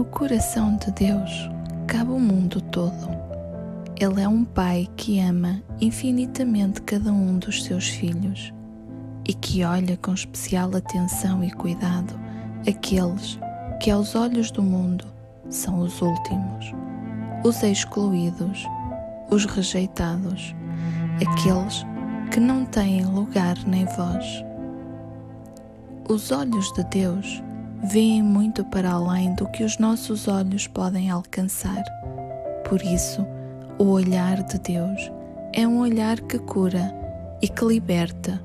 coração de Deus cabe o mundo todo. Ele é um Pai que ama infinitamente cada um dos seus filhos e que olha com especial atenção e cuidado aqueles que, aos olhos do mundo, são os últimos, os excluídos, os rejeitados, aqueles que não têm lugar nem voz. Os olhos de Deus veem muito para além do que os nossos olhos podem alcançar. Por isso, o olhar de Deus é um olhar que cura e que liberta,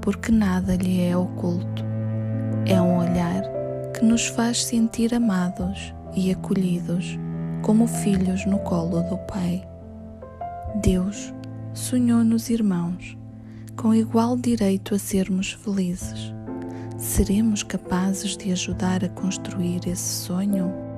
porque nada lhe é oculto. É um olhar que nos faz sentir amados e acolhidos como filhos no colo do Pai. Deus sonhou-nos irmãos com igual direito a sermos felizes. Seremos capazes de ajudar a construir esse sonho?